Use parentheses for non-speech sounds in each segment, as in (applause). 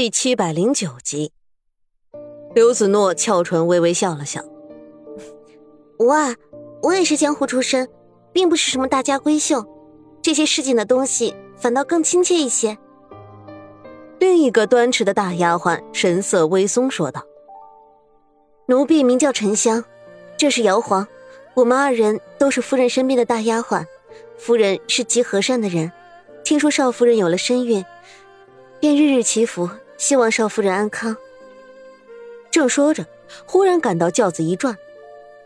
第七百零九集，刘子诺翘唇微微笑了笑：“ (laughs) 哇，我也是江湖出身，并不是什么大家闺秀，这些市井的东西反倒更亲切一些。”另一个端持的大丫鬟神色微松说道：“奴婢名叫沉香，这是瑶皇，我们二人都是夫人身边的大丫鬟。夫人是极和善的人，听说少夫人有了身孕。”便日日祈福，希望少夫人安康。正说着，忽然感到轿子一转，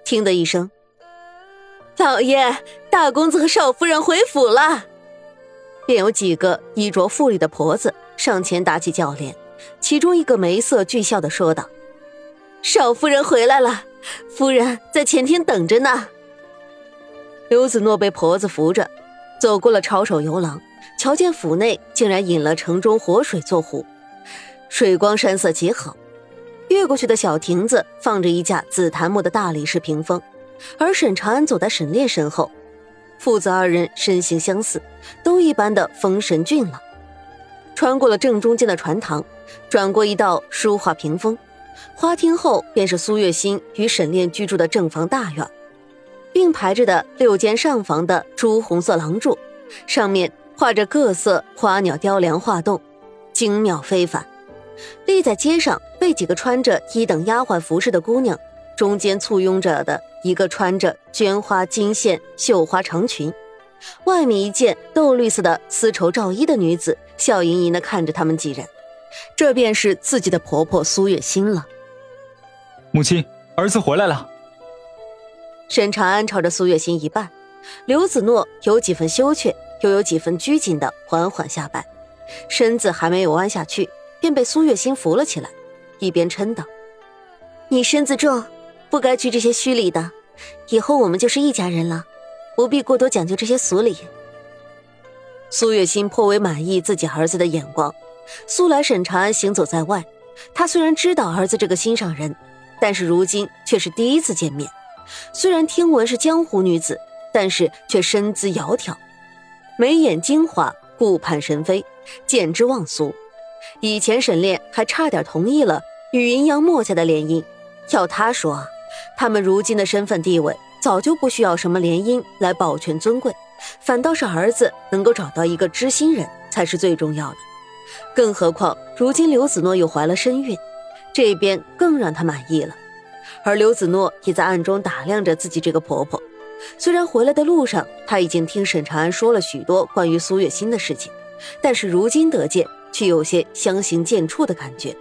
听的一声，老爷，大公子和少夫人回府了。便有几个衣着富丽的婆子上前打起轿帘，其中一个眉色俱笑的说道：“少夫人回来了，夫人在前厅等着呢。”刘子诺被婆子扶着，走过了抄手游廊。瞧见府内竟然引了城中活水做壶，水光山色极好。越过去的小亭子放着一架紫檀木的大理石屏风，而沈长安走在沈炼身后，父子二人身形相似，都一般的风神俊朗。穿过了正中间的船堂，转过一道书画屏风，花厅后便是苏月心与沈炼居住的正房大院，并排着的六间上房的朱红色廊柱，上面。画着各色花鸟雕梁画栋，精妙非凡。立在街上，被几个穿着一等丫鬟服饰的姑娘，中间簇拥着的一个穿着绢花金线绣花长裙，外面一件豆绿色的丝绸罩衣的女子，笑盈盈的看着他们几人。这便是自己的婆婆苏月心了。母亲，儿子回来了。沈长安朝着苏月心一拜，刘子诺有几分羞怯。又有几分拘谨的缓缓下拜，身子还没有弯下去，便被苏月心扶了起来，一边嗔道：“你身子重，不该拘这些虚礼的。以后我们就是一家人了，不必过多讲究这些俗礼。”苏月心颇为满意自己儿子的眼光。素来沈长安行走在外，他虽然知道儿子这个心上人，但是如今却是第一次见面。虽然听闻是江湖女子，但是却身姿窈窕。眉眼精华，顾盼神飞，见之忘俗。以前沈炼还差点同意了与云阳墨家的联姻，要他说，他们如今的身份地位，早就不需要什么联姻来保全尊贵，反倒是儿子能够找到一个知心人才是最重要的。更何况如今刘子诺又怀了身孕，这边更让他满意了。而刘子诺也在暗中打量着自己这个婆婆。虽然回来的路上他已经听沈长安说了许多关于苏月心的事情，但是如今得见，却有些相形见绌的感觉。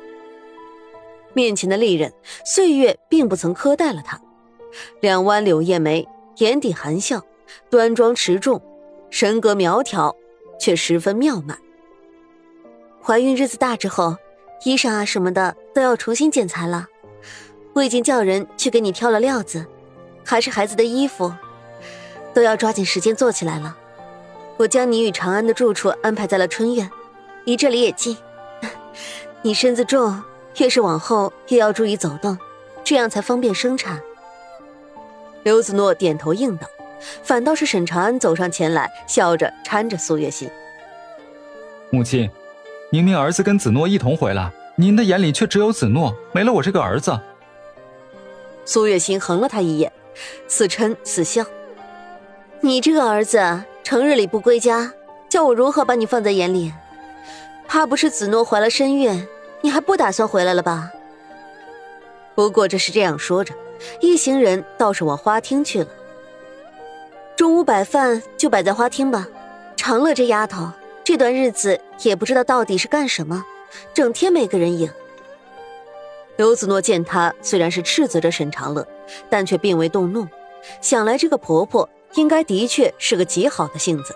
面前的丽人，岁月并不曾苛待了她，两弯柳叶眉，眼底含笑，端庄持重，神格苗条，却十分妙曼。怀孕日子大之后，衣裳啊什么的都要重新剪裁了，我已经叫人去给你挑了料子，还是孩子的衣服。都要抓紧时间做起来了。我将你与长安的住处安排在了春院，离这里也近。(laughs) 你身子重，越是往后越要注意走动，这样才方便生产。刘子诺点头应道，反倒是沈长安走上前来，笑着搀着苏月心。母亲，明明儿子跟子诺一同回来，您的眼里却只有子诺，没了我这个儿子。苏月心横了他一眼，似嗔似笑。你这个儿子成日里不归家，叫我如何把你放在眼里？怕不是子诺怀了身孕，你还不打算回来了吧？不过这是这样说着，一行人倒是往花厅去了。中午摆饭就摆在花厅吧。长乐这丫头，这段日子也不知道到底是干什么，整天没个人影。刘子诺见她虽然是斥责着沈长乐，但却并未动怒，想来这个婆婆。应该的确是个极好的性子。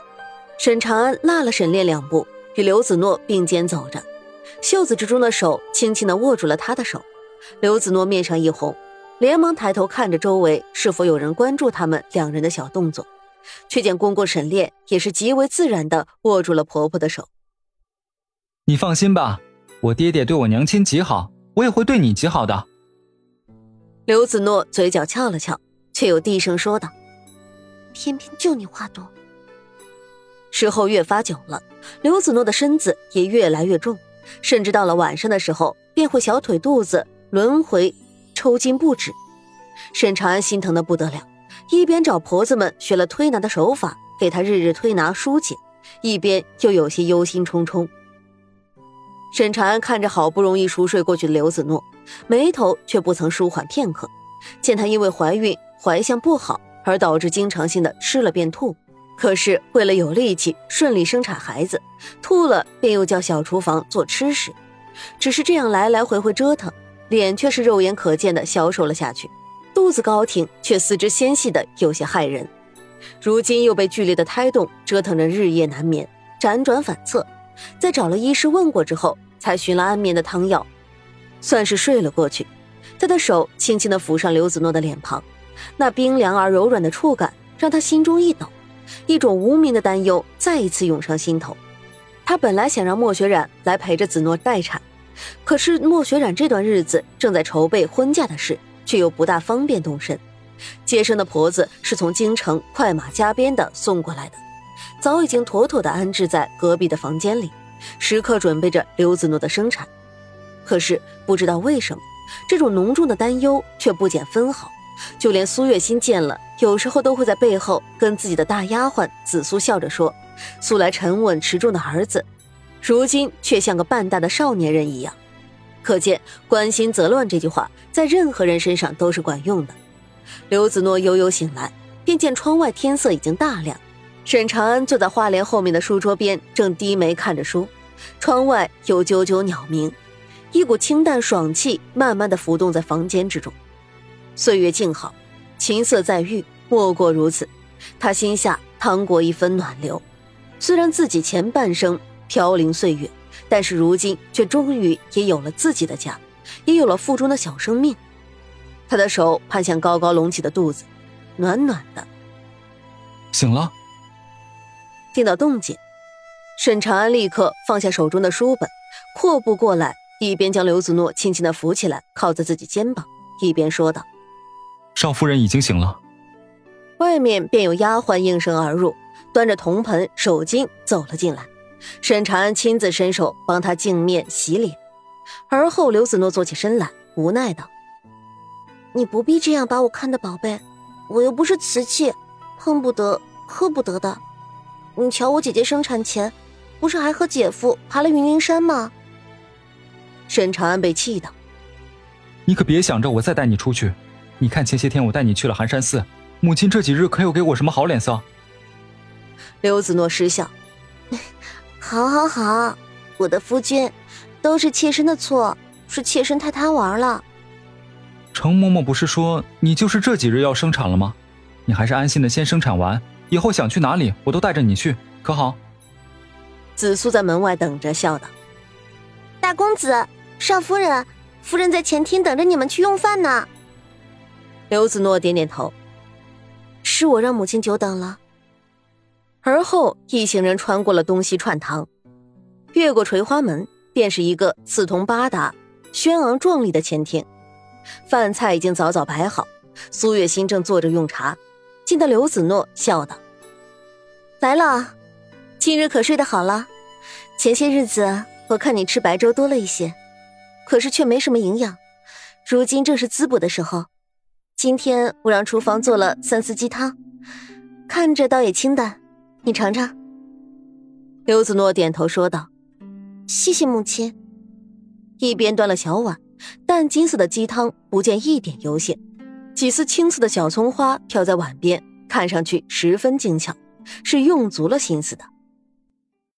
沈长安落了沈炼两步，与刘子诺并肩走着，袖子之中的手轻轻的握住了他的手。刘子诺面上一红，连忙抬头看着周围是否有人关注他们两人的小动作，却见公公沈炼也是极为自然的握住了婆婆的手。你放心吧，我爹爹对我娘亲极好，我也会对你极好的。刘子诺嘴角翘了翘，却又低声说道。偏偏就你话多。时候越发久了，刘子诺的身子也越来越重，甚至到了晚上的时候，便会小腿肚子轮回抽筋不止。沈长安心疼的不得了，一边找婆子们学了推拿的手法，给他日日推拿疏解，一边又有些忧心忡忡。沈长安看着好不容易熟睡过去的刘子诺，眉头却不曾舒缓片刻。见她因为怀孕怀相不好而导致经常性的吃了便吐，可是为了有力气顺利生产孩子，吐了便又叫小厨房做吃食，只是这样来来回回折腾，脸却是肉眼可见的消瘦了下去，肚子高挺却四肢纤细的有些骇人。如今又被剧烈的胎动折腾着日夜难眠，辗转反侧。在找了医师问过之后，才寻了安眠的汤药，算是睡了过去。他的手轻轻地抚上刘子诺的脸庞，那冰凉而柔软的触感让他心中一抖，一种无名的担忧再一次涌上心头。他本来想让莫雪染来陪着子诺待产，可是莫雪染这段日子正在筹备婚嫁的事，却又不大方便动身。接生的婆子是从京城快马加鞭的送过来的。早已经妥妥的安置在隔壁的房间里，时刻准备着刘子诺的生产。可是不知道为什么，这种浓重的担忧却不减分毫。就连苏月心见了，有时候都会在背后跟自己的大丫鬟紫苏笑着说：“素来沉稳持重的儿子，如今却像个半大的少年人一样。”可见“关心则乱”这句话在任何人身上都是管用的。刘子诺悠悠醒来，便见窗外天色已经大亮。沈长安坐在花帘后面的书桌边，正低眉看着书。窗外有啾啾鸟鸣，一股清淡爽气慢慢的浮动在房间之中。岁月静好，琴瑟在御，莫过如此。他心下淌过一分暖流。虽然自己前半生飘零岁月，但是如今却终于也有了自己的家，也有了腹中的小生命。他的手攀向高高隆起的肚子，暖暖的。醒了。听到动静，沈长安立刻放下手中的书本，阔步过来，一边将刘子诺轻轻的扶起来，靠在自己肩膀，一边说道：“少夫人已经醒了。”外面便有丫鬟应声而入，端着铜盆、手巾走了进来。沈长安亲自伸手帮她净面洗脸，而后刘子诺坐起身来，无奈道：“你不必这样把我看的，宝贝，我又不是瓷器，碰不得、喝不得的。”你瞧，我姐姐生产前，不是还和姐夫爬了云林山吗？沈长安被气到，你可别想着我再带你出去。你看前些天我带你去了寒山寺，母亲这几日可有给我什么好脸色？刘子诺失笑，(laughs) 好，好，好，我的夫君，都是妾身的错，是妾身太贪玩了。程嬷嬷不是说你就是这几日要生产了吗？你还是安心的先生产完。以后想去哪里，我都带着你去，可好？紫苏在门外等着，笑道：“大公子，少夫人，夫人在前厅等着你们去用饭呢。”刘子诺点点头：“是我让母亲久等了。”而后一行人穿过了东西串堂，越过垂花门，便是一个四通八达、轩昂壮丽的前厅。饭菜已经早早摆好，苏月心正坐着用茶。见到刘子诺，笑道：“来了，今日可睡得好了。前些日子我看你吃白粥多了一些，可是却没什么营养。如今正是滋补的时候。今天我让厨房做了三丝鸡汤，看着倒也清淡，你尝尝。”刘子诺点头说道：“谢谢母亲。”一边端了小碗，淡金色的鸡汤不见一点油咸。几丝青色的小葱花飘在碗边，看上去十分精巧，是用足了心思的。